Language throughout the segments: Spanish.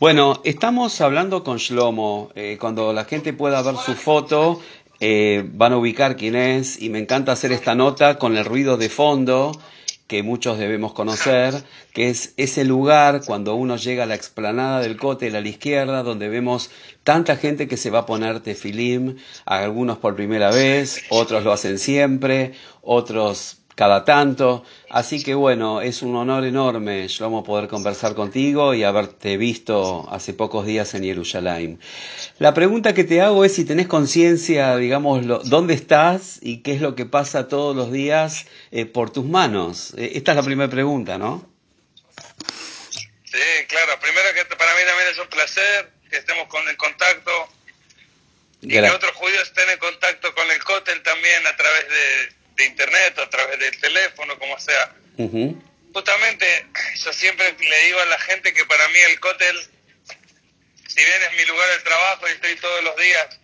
Bueno, estamos hablando con Shlomo. Eh, cuando la gente pueda ver su foto, eh, van a ubicar quién es. Y me encanta hacer esta nota con el ruido de fondo que muchos debemos conocer, que es ese lugar cuando uno llega a la explanada del cótel a la izquierda, donde vemos tanta gente que se va a poner tefilim, algunos por primera vez, otros lo hacen siempre, otros cada tanto. Así que bueno, es un honor enorme, Shlomo, poder conversar contigo y haberte visto hace pocos días en Jerusalén. La pregunta que te hago es si tenés conciencia, digamos, dónde estás y qué es lo que pasa todos los días eh, por tus manos. Eh, esta es la primera pregunta, ¿no? Sí, claro. Primero que para mí también es un placer que estemos con el contacto y que otros judíos estén en contacto con el cótel también a través de de internet, a través del teléfono, como sea. Justamente, yo siempre le digo a la gente que para mí el cótel, si bien es mi lugar de trabajo y estoy todos los días,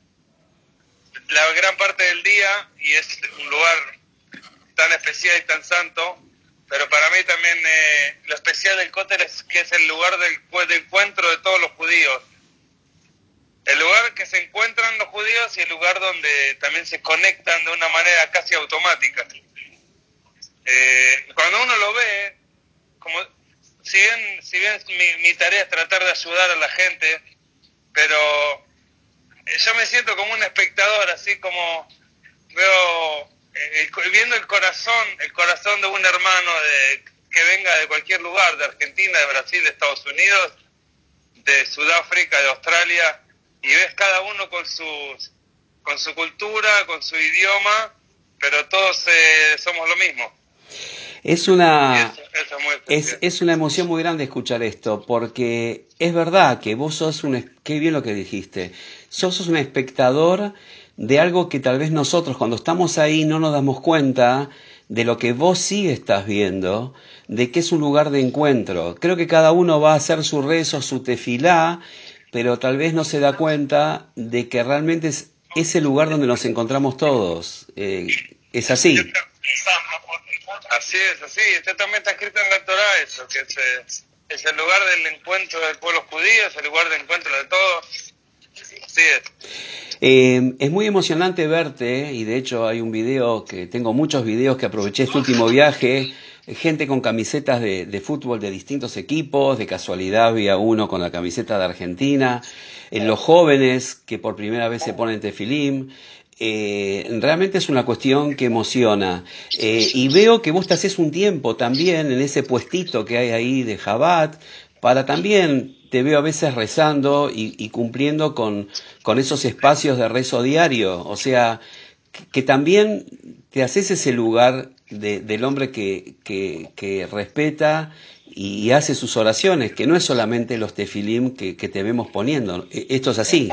la gran parte del día, y es un lugar tan especial y tan santo, pero para mí también eh, lo especial del cótel es que es el lugar del, de encuentro de todos los judíos el lugar que se encuentran los judíos y el lugar donde también se conectan de una manera casi automática. Eh, cuando uno lo ve, como si bien, si bien mi, tarea es tratar de ayudar a la gente, pero eh, yo me siento como un espectador, así como veo, eh, viendo el corazón, el corazón de un hermano de, que venga de cualquier lugar, de Argentina, de Brasil, de Estados Unidos, de Sudáfrica, de Australia, y ves cada uno con sus con su cultura, con su idioma, pero todos eh, somos lo mismo. Es una, es, es, una emoción muy grande escuchar esto, porque es verdad que vos sos un, qué bien lo que dijiste, sos un espectador de algo que tal vez nosotros cuando estamos ahí no nos damos cuenta de lo que vos sí estás viendo, de que es un lugar de encuentro. Creo que cada uno va a hacer su rezo, su tefilá, pero tal vez no se da cuenta de que realmente es ese lugar donde nos encontramos todos. Eh, es así. Así es, así. Este también está escrito en la Torah eso, que es, eh, es, el lugar del encuentro del pueblo judío, es el lugar de encuentro de todos. Así es. Eh, es muy emocionante verte y de hecho hay un video que tengo muchos videos que aproveché este último viaje gente con camisetas de, fútbol de distintos equipos, de casualidad había uno con la camiseta de Argentina, en los jóvenes que por primera vez se ponen tefilim, eh, realmente es una cuestión que emociona. Eh, y veo que vos te haces un tiempo también en ese puestito que hay ahí de Jabat, para también, te veo a veces rezando y, y cumpliendo con esos espacios de rezo diario. O sea, que también te haces ese lugar de, del hombre que, que, que, respeta y hace sus oraciones, que no es solamente los tefilim que, que te vemos poniendo. E, esto es así.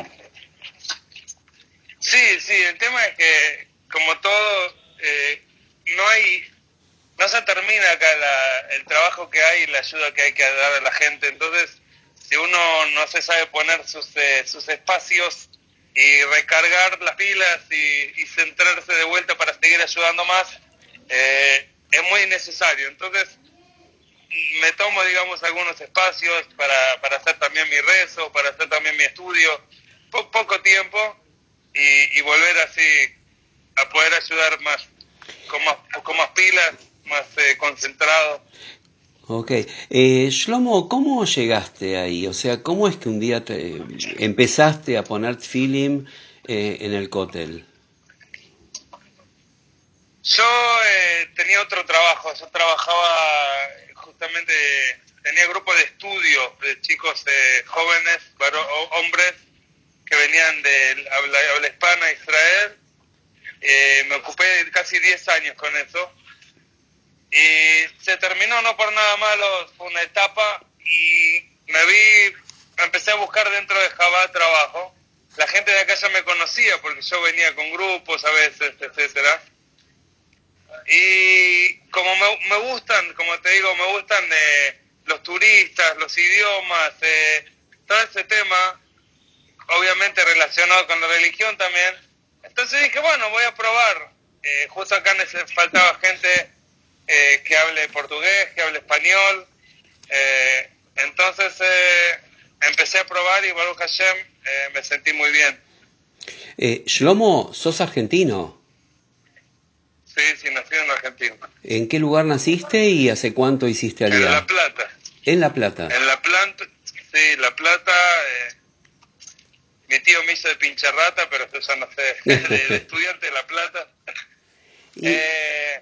Sí, sí, el tema es que, como todo, eh, no hay, no se termina acá la, el trabajo que hay y la ayuda que hay que dar a la gente. Entonces, si uno no se sabe poner sus, eh, sus espacios y recargar las pilas y, y, centrarse de vuelta para seguir ayudando más, eh, es muy necesario. Entonces, me tomo, digamos, algunos espacios para, para hacer también mi rezo, para hacer también mi estudio, poco tiempo y, y, volver así a poder ayudar más, con más, con más pilas, más eh, concentrado. Ok. Eh, Shlomo, ¿cómo llegaste ahí? O sea, ¿cómo es que un día te empezaste a poner film eh, en el cótel? Yo eh, tenía otro trabajo, yo trabajaba justamente, tenía grupo de estudio de chicos eh, jóvenes, hombres que venían de habla, habla hispana, Israel. Eh, me ocupé casi 10 años con eso y se terminó no por nada malo, fue una etapa y me vi, empecé a buscar dentro de Java trabajo. La gente de acá ya me conocía porque yo venía con grupos a veces, etcétera. Y como me, me gustan, como te digo, me gustan eh, los turistas, los idiomas, eh, todo ese tema, obviamente relacionado con la religión también. Entonces dije, bueno, voy a probar. Eh, justo acá faltaba gente eh, que hable portugués, que hable español. Eh, entonces eh, empecé a probar y Baruch Hashem eh, me sentí muy bien. Eh, Shlomo, sos argentino. Sí, sí, nací en Argentina. ¿En qué lugar naciste y hace cuánto hiciste allá? En La Plata. En La Plata. En La Plata, sí, La Plata. Eh, mi tío me hizo de pincharrata, pero eso ya no sé, de, estudiante de La Plata. Eh,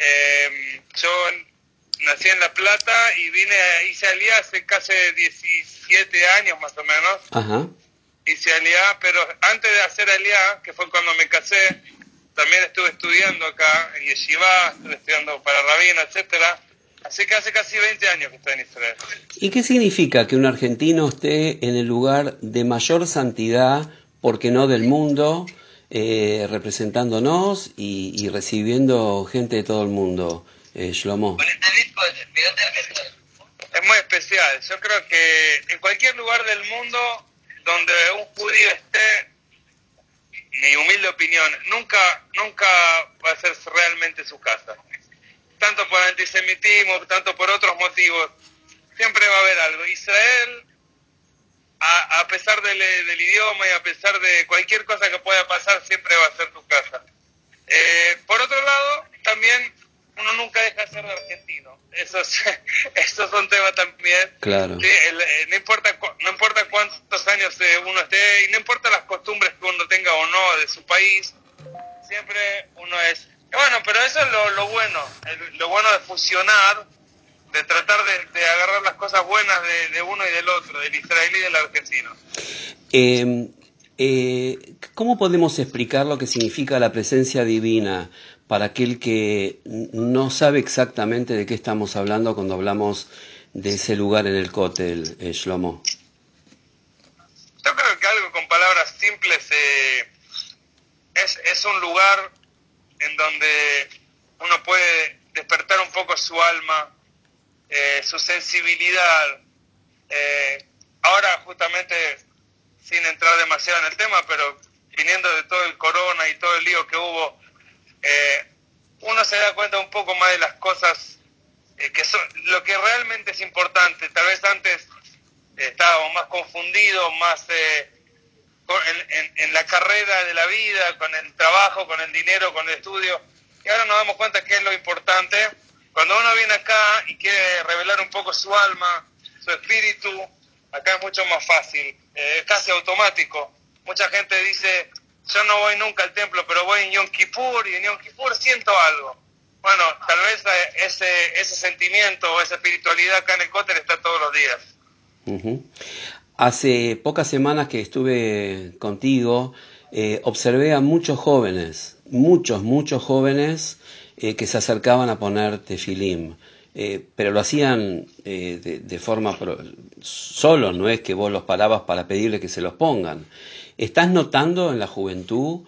em, yo nací en La Plata y vine, hice Aliá hace casi 17 años más o menos. Ajá. Hice Aliá, pero antes de hacer Aliá, que fue cuando me casé, también estuve estudiando acá en Yeshiva, estuve estudiando para Rabino, etcétera. Así que hace casi 20 años que estoy en Israel. ¿Y qué significa que un argentino esté en el lugar de mayor santidad, porque no del mundo, eh, representándonos y, recibiendo gente de todo el mundo, eh, Shlomo? Es muy especial. Yo creo que en cualquier lugar del mundo donde un judío esté, mi humilde opinión, nunca, nunca va a ser realmente su casa. Tanto por antisemitismo, tanto por otros motivos, siempre va a haber algo. Israel, a, pesar del, idioma y a pesar de cualquier cosa que pueda pasar, siempre va a ser tu casa. Eh, por otro lado, también uno nunca deja de ser argentino. Eso es, eso es un tema también. Claro. Eh, no, importa, no importa cuántos años eh, uno esté y no importa las costumbres que uno tenga o no de su país, siempre uno es... Bueno, pero eso es lo, lo bueno, lo bueno de fusionar, de tratar de, agarrar las cosas buenas de, de, uno y del otro, del israelí y del argentino. Eh, eh, ¿Cómo podemos explicar lo que significa la presencia divina para aquel que no sabe exactamente de qué estamos hablando cuando hablamos de ese lugar en el cótel, eh, Shlomo? Yo creo que algo con palabras simples eh, es, es un lugar en donde uno puede despertar un poco su alma, eh, su sensibilidad. ahora justamente sin entrar demasiado en el tema, pero viniendo de todo el corona y todo el lío que hubo, eh, uno se da cuenta un poco más de las cosas eh, que son lo que realmente es importante. Tal vez antes eh, estábamos más confundidos, más en, en, la carrera de la vida, con el trabajo, con el dinero, con el estudio, y ahora nos damos cuenta que es lo importante. Cuando uno viene acá y quiere revelar un poco su alma, su espíritu, acá es mucho más fácil, es casi automático. Mucha gente dice, yo no voy nunca al templo, pero voy en Yom Kippur y en Yom Kippur siento algo. Bueno, tal vez eh, ese, ese sentimiento o esa espiritualidad acá en el Cóter está todos los días. Hace pocas semanas que estuve contigo, eh, observé a muchos jóvenes, muchos, muchos jóvenes eh, que se acercaban a poner tefilim. pero lo hacían de, de, forma solo, no es que vos los parabas para pedirle que se los pongan. ¿Estás notando en la juventud,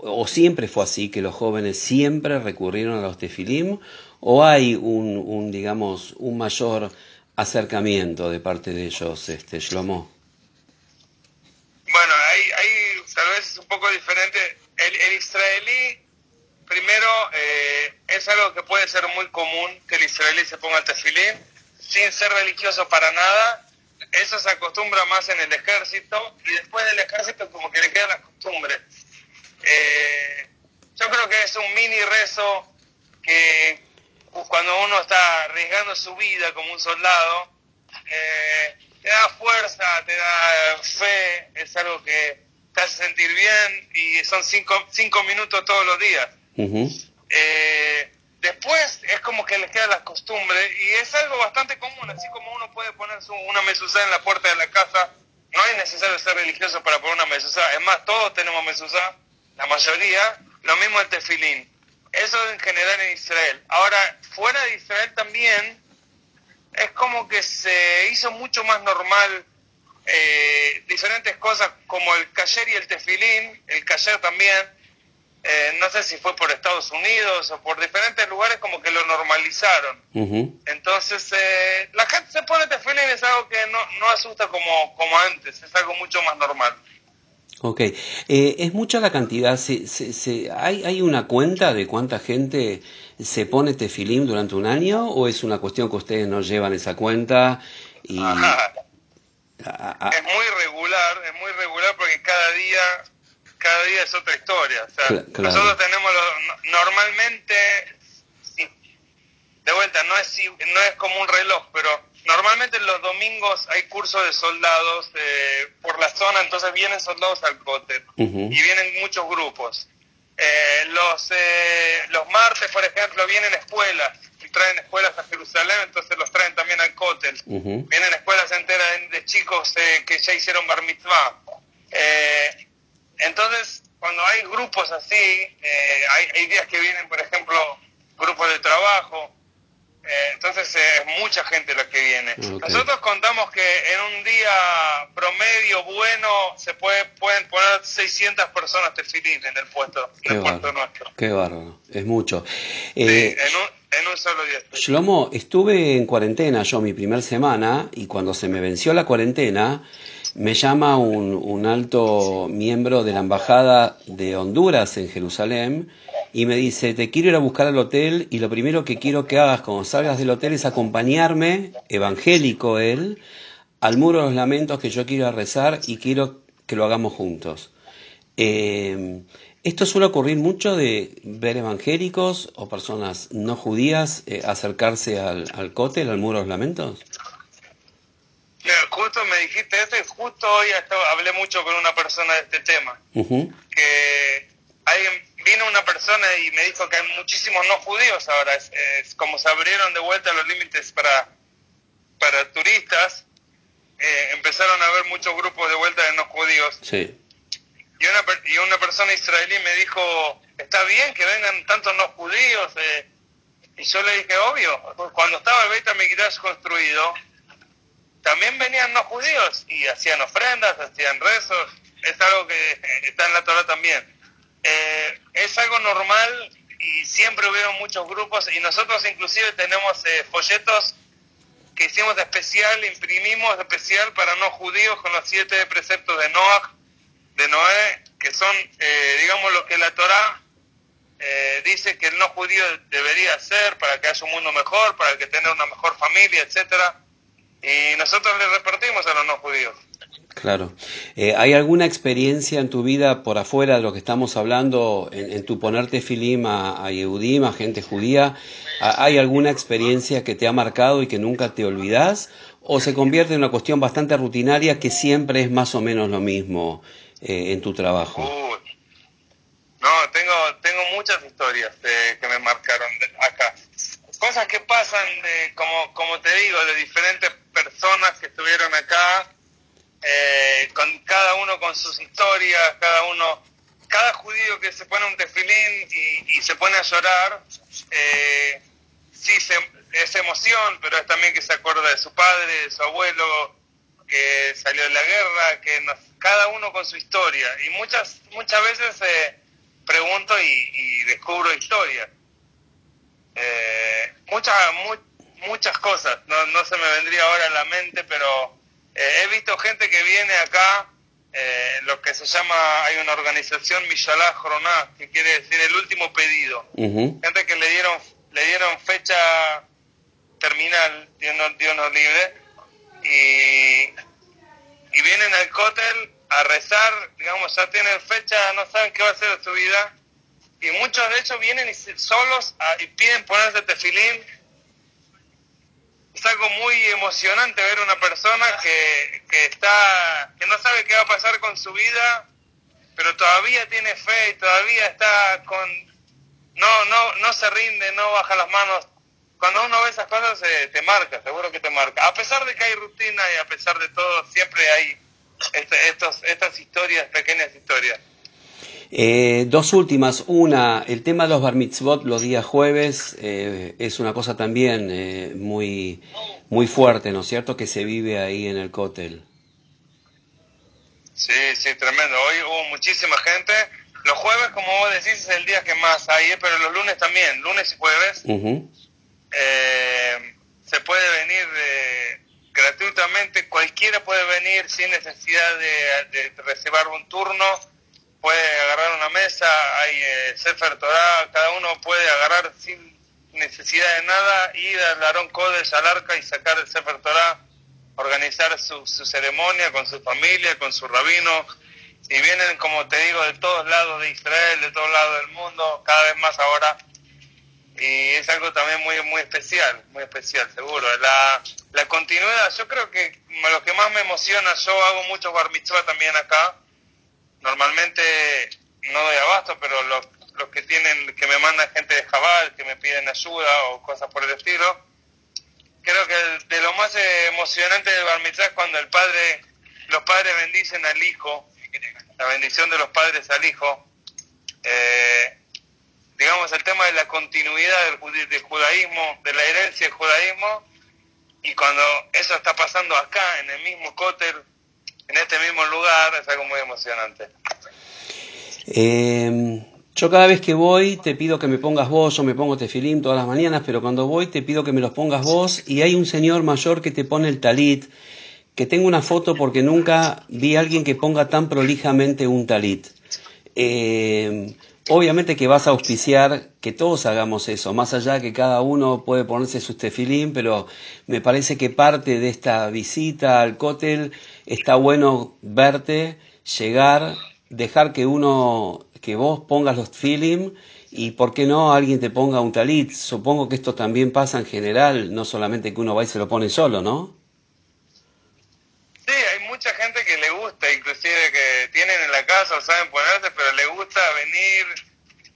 o siempre fue así, que los jóvenes siempre recurrieron a los tefilim, o hay un, digamos, un mayor acercamiento de parte de ellos, este, Shlomo? Bueno, ahí, tal vez es un poco diferente. El, israelí, primero, eh, es algo que puede ser muy común, que el israelí se ponga el tefilim, sin ser religioso para nada, eso se acostumbra más en el ejército y después del ejército como que le queda la costumbre. Eh, yo creo que es un mini rezo que cuando uno está arriesgando su vida como un soldado, eh, te da fuerza, te da fe, es algo que te hace sentir bien y son cinco, cinco minutos todos los días. Después es como que les queda la costumbre y es algo bastante común, así como uno puede poner una mesuzá en la puerta de la casa, no es necesario ser religioso para poner una mesuzá, es más, todos tenemos mesuzá, la mayoría, lo mismo el tefilín. Eso en general en Israel. Ahora, fuera de Israel también es como que se hizo mucho más normal eh, diferentes cosas como el kasher y el tefilín, el kasher también, eh, no sé si fue por Estados Unidos o por diferentes lugares como que lo normalizaron. Entonces, eh, la gente se pone tefilín es algo que no, no asusta como, como antes, es algo mucho más normal. Ok, eh, ¿es mucha la cantidad? ¿Se, se, hay, ¿Hay una cuenta de cuánta gente se pone tefilín durante un año o es una cuestión que ustedes no llevan esa cuenta? Y... es muy regular, es muy regular porque cada día cada día es otra historia. Nosotros tenemos normalmente, de vuelta, no es, no es como un reloj, pero normalmente los domingos hay cursos de soldados eh, por la zona, entonces vienen soldados al cóctel y vienen muchos grupos. Eh, los, eh, los martes, por ejemplo, vienen escuelas y traen escuelas a Jerusalén, entonces los traen también al cóctel. Vienen escuelas enteras de, chicos que ya hicieron bar mitzvah. Entonces, cuando hay grupos así, eh, hay, días que vienen, por ejemplo, grupos de trabajo, eh, entonces eh, es mucha gente la que viene. Nosotros contamos que en un día promedio bueno se puede, pueden poner 600 personas tefilín en el puesto, en el puesto nuestro. Qué bárbaro, es mucho. sí, en un, en un solo día. Shlomo, estuve en cuarentena yo mi primer semana y cuando se me venció la cuarentena me llama un, alto miembro de la Embajada de Honduras en Jerusalén y me dice, te quiero ir a buscar al hotel y lo primero que quiero que hagas cuando salgas del hotel es acompañarme, evangélico él, al muro de los lamentos que yo quiero rezar y quiero que lo hagamos juntos. Eh, ¿Esto suele ocurrir mucho de ver evangélicos o personas no judías eh, acercarse al, al cótel, al muro de los lamentos? Justo me dijiste esto y justo hoy hablé mucho con una persona de este tema. Que alguien, vino una persona y me dijo que hay muchísimos no judíos ahora. Es, como se abrieron de vuelta los límites para, para turistas, eh, empezaron a haber muchos grupos de vuelta de no judíos. Sí. Y una, y una persona israelí me dijo, está bien que vengan tantos no judíos. Eh". y yo le dije, obvio, cuando estaba el Beit HaMikdash construido, también venían no judíos y hacían ofrendas, hacían rezos, es algo que eh, está en la Torah también. Eh, es algo normal y siempre hubieron muchos grupos y nosotros inclusive tenemos eh, folletos que hicimos de especial, imprimimos de especial para no judíos con los siete preceptos de Noah, de Noé, que son, digamos, lo que la Torah dice que el no judío debería hacer para que haya un mundo mejor, para que tenga una mejor familia, etcétera y nosotros le repartimos a los no judíos. Claro. Eh, ¿Hay alguna experiencia en tu vida por afuera de lo que estamos hablando, en, tu ponerte filim a, a Yehudim, a gente judía? ¿Hay alguna experiencia que te ha marcado y que nunca te olvidas? ¿O se convierte en una cuestión bastante rutinaria que siempre es más o menos lo mismo eh, en tu trabajo? no, tengo, tengo muchas historias que me marcaron acá cosas que pasan, de, como, como te digo, de diferentes personas que estuvieron acá, eh, con cada uno con sus historias, cada uno, cada judío que se pone un tefilín y, se pone a llorar, eh, sí es emoción, pero es también que se acuerda de su padre, de su abuelo, que salió de la guerra, que cada uno con su historia. Y muchas, muchas veces eh, pregunto y, descubro historias eh, muchas muchas cosas, no, no se me vendría ahora en la mente, pero eh, he visto gente que viene acá, eh, lo que se llama, hay una organización Mishalá Joroná, que quiere decir el último pedido. Gente que le dieron, le dieron fecha terminal, Dios nos, Dios nos libre, y, y vienen al cótel a rezar, digamos, ya tienen fecha, no saben qué va a ser de su vida, y muchos de ellos vienen solos y piden ponerse tefilín. Es algo muy emocionante ver una persona que, que, está, que no sabe qué va a pasar con su vida, pero todavía tiene fe y todavía está con... No, no, no se rinde, no baja las manos. Cuando uno ve esas cosas te marca, seguro que te marca. A pesar de que hay rutina y a pesar de todo, siempre hay este, estos, estas historias, pequeñas historias. Eh, dos últimas. Una, el tema de los bar mitzvot los días jueves eh, es una cosa también eh, muy, muy fuerte, ¿no es cierto? Que se vive ahí en el cótel. Sí, sí, tremendo. Hoy hubo muchísima gente. Los jueves, como vos decís, es el día que más hay, pero los lunes también, lunes y jueves. se puede venir gratuitamente, cualquiera puede venir sin necesidad de, de reservar un turno puede agarrar una mesa, hay eh, Sefer Torah, cada uno puede agarrar sin necesidad de nada, ir al Arón Codes, al arca y sacar el Sefer Torah. organizar su, su ceremonia con su familia, con su rabino, y vienen, como te digo, de todos lados de Israel, de todos lados del mundo, cada vez más ahora, y es algo también muy muy especial, muy especial, seguro. La, la continuidad, yo creo que lo que más me emociona, yo hago muchos bar mitzvah también acá, normalmente no doy abasto, pero los, que tienen, que me mandan gente de Jabal, que me piden ayuda o cosas por el estilo, creo que de lo más emocionante del bar es cuando el padre, los padres bendicen al hijo, la bendición de los padres al hijo, eh, digamos el tema de la continuidad del, del judaísmo, de la herencia del judaísmo, y cuando eso está pasando acá, en el mismo cótel, en este mismo lugar, es algo muy emocionante. Eh, yo cada vez que voy te pido que me pongas vos, yo me pongo tefilín todas las mañanas, pero cuando voy te pido que me los pongas vos y hay un señor mayor que te pone el talit, que tengo una foto porque nunca vi a alguien que ponga tan prolijamente un talit. Eh, obviamente que vas a auspiciar que todos hagamos eso, más allá que cada uno puede ponerse su tefilín, pero me parece que parte de esta visita al cótel está bueno verte, llegar, dejar que uno, que vos pongas los feeling y por qué no alguien te ponga un talit. Supongo que esto también pasa en general, no solamente que uno va y se lo pone solo, ¿no? Sí, hay mucha gente que le gusta, inclusive que tienen en la casa o saben ponerse, pero le gusta venir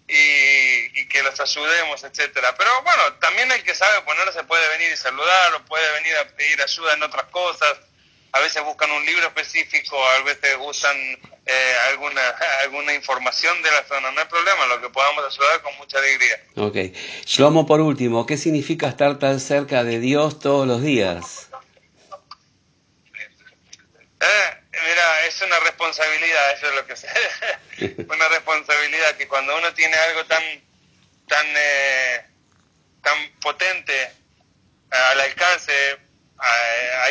y, y que los ayudemos, etcétera. Pero bueno, también el que sabe ponerse puede venir y saludar o puede venir a pedir ayuda en otras cosas a veces buscan un libro específico, a veces buscan eh, alguna, alguna información de la zona, no hay problema, lo que podamos ayudar con mucha alegría. Ok. Shlomo, por último, ¿qué significa estar tan cerca de Dios todos los días? Eh, mira, es una responsabilidad, eso es lo que sé. una responsabilidad que cuando uno tiene algo tan, tan, eh, tan potente al alcance,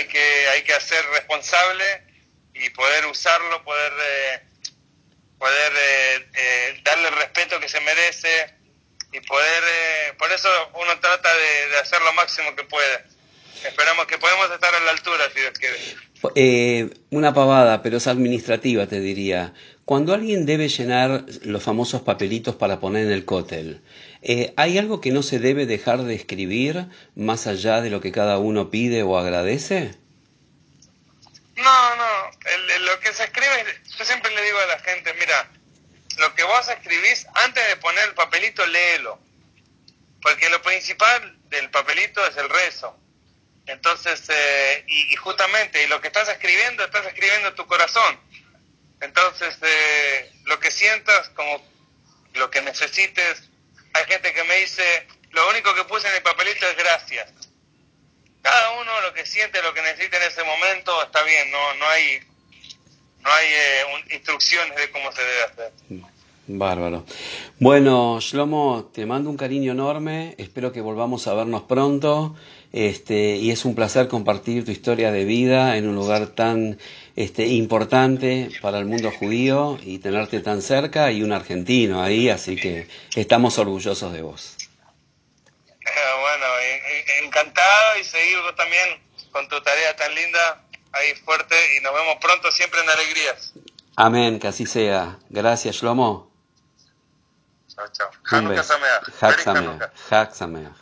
hay que hay que hacer responsable y poder usarlo poder eh, poder eh, eh, darle el respeto que se merece y poder por eso uno trata de, hacer lo máximo que puede esperamos que podemos estar a la altura si Dios quiere. Una pavada pero es administrativa te diría. Cuando alguien debe llenar los famosos papelitos para poner en el cótel, eh, ¿hay algo que no se debe dejar de escribir más allá de lo que cada uno pide o agradece? No, no. El, lo que se escribe, yo siempre le digo a la gente, mira, lo que vos escribís, antes de poner el papelito, léelo. Porque lo principal del papelito es el rezo. Entonces, eh, y, y justamente, y lo que estás escribiendo, estás escribiendo tu corazón entonces, eh, lo que sientas, como lo que necesites, hay gente que me dice, lo único que puse en el papelito es gracias. Cada uno lo que siente, lo que necesita en ese momento, está bien, no, no hay, no hay eh, un, instrucciones de cómo se debe hacer. Bárbaro. Bueno, Shlomo, te mando un cariño enorme, espero que volvamos a vernos pronto. Este, y es un placer compartir tu historia de vida en un lugar tan este, importante para el mundo judío y tenerte tan cerca y un argentino ahí, así que estamos orgullosos de vos. Bueno, encantado y seguir también con tu tarea tan linda ahí fuerte y nos vemos pronto siempre en alegrías. Amén, que así sea. Gracias, Shlomo. Chao, chao. Hanukkah Sameach. Sameach.